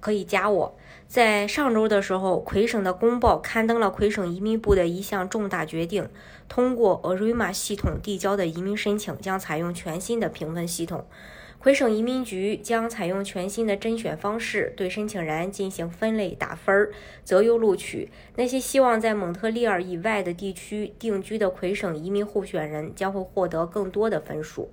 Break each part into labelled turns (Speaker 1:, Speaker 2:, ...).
Speaker 1: 可以加我。在上周的时候，魁省的公报刊登了魁省移民部的一项重大决定，通过 Arima 系统递交的移民申请将采用全新的评分系统。魁省移民局将采用全新的甄选方式，对申请人进行分类打分，择优录取。那些希望在蒙特利尔以外的地区定居的魁省移民候选人将会获得更多的分数。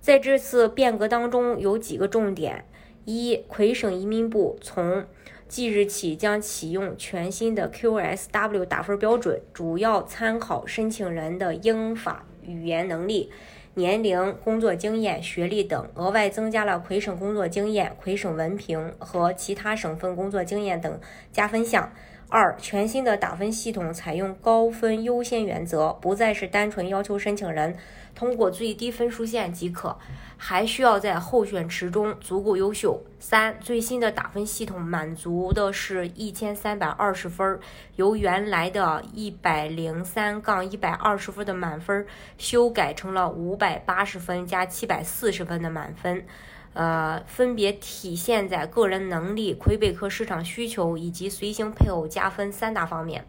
Speaker 1: 在这次变革当中，有几个重点：一，魁省移民部从即日起将启用全新的 QSW 打分标准，主要参考申请人的英法语言能力。年龄、工作经验、学历等，额外增加了魁省工作经验、魁省文凭和其他省份工作经验等加分项。二、全新的打分系统采用高分优先原则，不再是单纯要求申请人通过最低分数线即可，还需要在候选池中足够优秀。三、最新的打分系统满足的是一千三百二十分，由原来的一百零三杠一百二十分的满分修改成了五百八十分加七百四十分的满分。呃，分别体现在个人能力、魁北克市场需求以及随行配偶加分三大方面。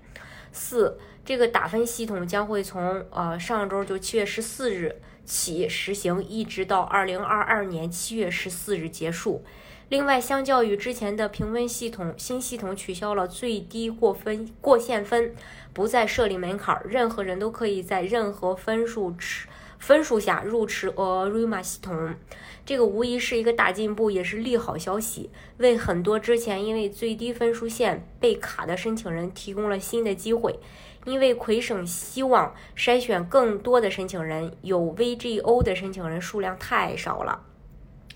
Speaker 1: 四，这个打分系统将会从呃上周就七月十四日起实行，一直到二零二二年七月十四日结束。另外，相较于之前的评分系统，新系统取消了最低过分过线分，不再设立门槛，任何人都可以在任何分数池分数下入池 Arima 系统。这个无疑是一个大进步，也是利好消息，为很多之前因为最低分数线被卡的申请人提供了新的机会。因为魁省希望筛选更多的申请人，有 VGO 的申请人数量太少了。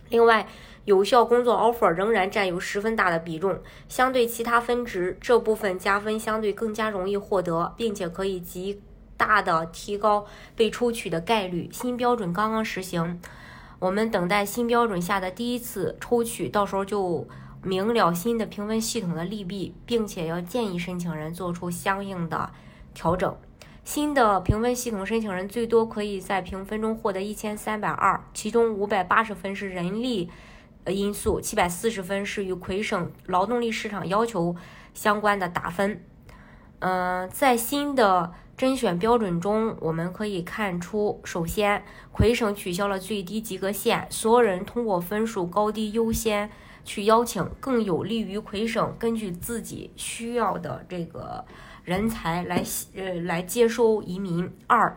Speaker 1: 另外，有效工作 offer 仍然占有十分大的比重，相对其他分值，这部分加分相对更加容易获得，并且可以及大的提高被抽取的概率。新标准刚刚实行。我们等待新标准下的第一次抽取，到时候就明了新的评分系统的利弊，并且要建议申请人做出相应的调整。新的评分系统，申请人最多可以在评分中获得一千三百二，其中五百八十分是人力因素，七百四十分是与魁省劳动力市场要求相关的打分。嗯，在新的。甄选标准中，我们可以看出，首先，魁省取消了最低及格线，所有人通过分数高低优先去邀请，更有利于魁省根据自己需要的这个人才来呃来接收移民。二，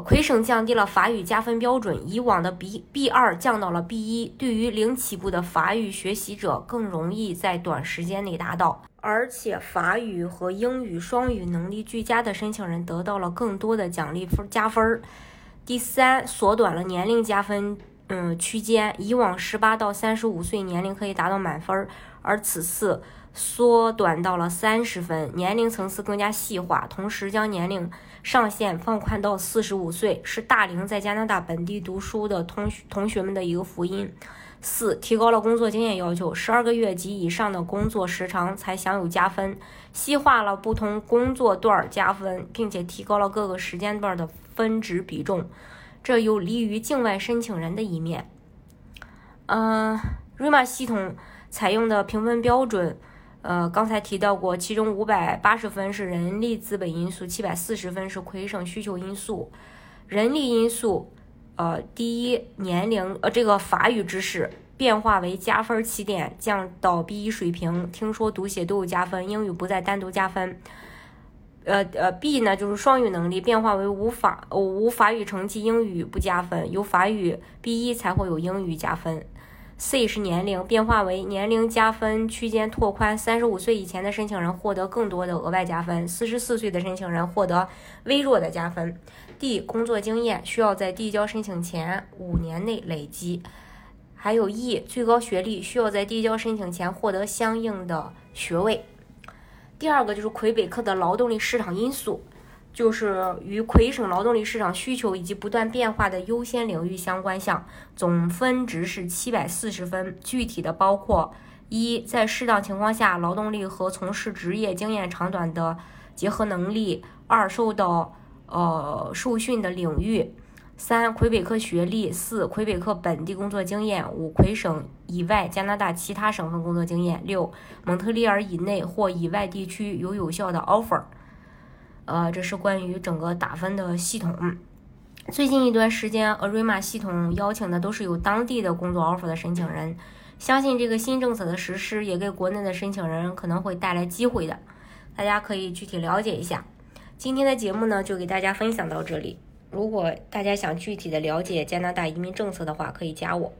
Speaker 1: 魁省降低了法语加分标准，以往的 B B 二降到了 B 一，对于零起步的法语学习者更容易在短时间内达到。而且法语和英语双语能力俱佳的申请人得到了更多的奖励分加分。第三，缩短了年龄加分嗯区间，以往十八到三十五岁年龄可以达到满分，而此次缩短到了三十分，年龄层次更加细化，同时将年龄上限放宽到四十五岁，是大龄在加拿大本地读书的同学同学们的一个福音。四、提高了工作经验要求，十二个月及以上的工作时长才享有加分，细化了不同工作段加分，并且提高了各个时间段的分值比重，这有利于境外申请人的一面。嗯，Rima 系统采用的评分标准，呃，刚才提到过，其中五百八十分是人力资本因素，七百四十分是魁省需求因素，人力因素。呃，第一年龄，呃，这个法语知识变化为加分起点，降到 B 一水平。听说读写都有加分，英语不再单独加分。呃呃，B 呢就是双语能力变化为无法无法语成绩，英语不加分，有法语 B 一才会有英语加分。C 是年龄变化为年龄加分区间拓宽，三十五岁以前的申请人获得更多的额外加分，四十四岁的申请人获得微弱的加分。D 工作经验需要在递交申请前五年内累积，还有 E 最高学历需要在递交申请前获得相应的学位。第二个就是魁北克的劳动力市场因素，就是与魁省劳动力市场需求以及不断变化的优先领域相关项，总分值是七百四十分。具体的包括：一，在适当情况下，劳动力和从事职业经验长短的。结合能力；二、受到呃受训的领域。三、魁北克学历；四、魁北克本地工作经验；五、魁省以外加拿大其他省份工作经验；六、蒙特利尔以内或以外地区有有效的 offer。呃，这是关于整个打分的系统。最近一段时间，Arima 系统邀请的都是有当地的工作 offer 的申请人。相信这个新政策的实施也给国内的申请人可能会带来机会的，大家可以具体了解一下。今天的节目呢，就给大家分享到这里。如果大家想具体的了解加拿大移民政策的话，可以加我。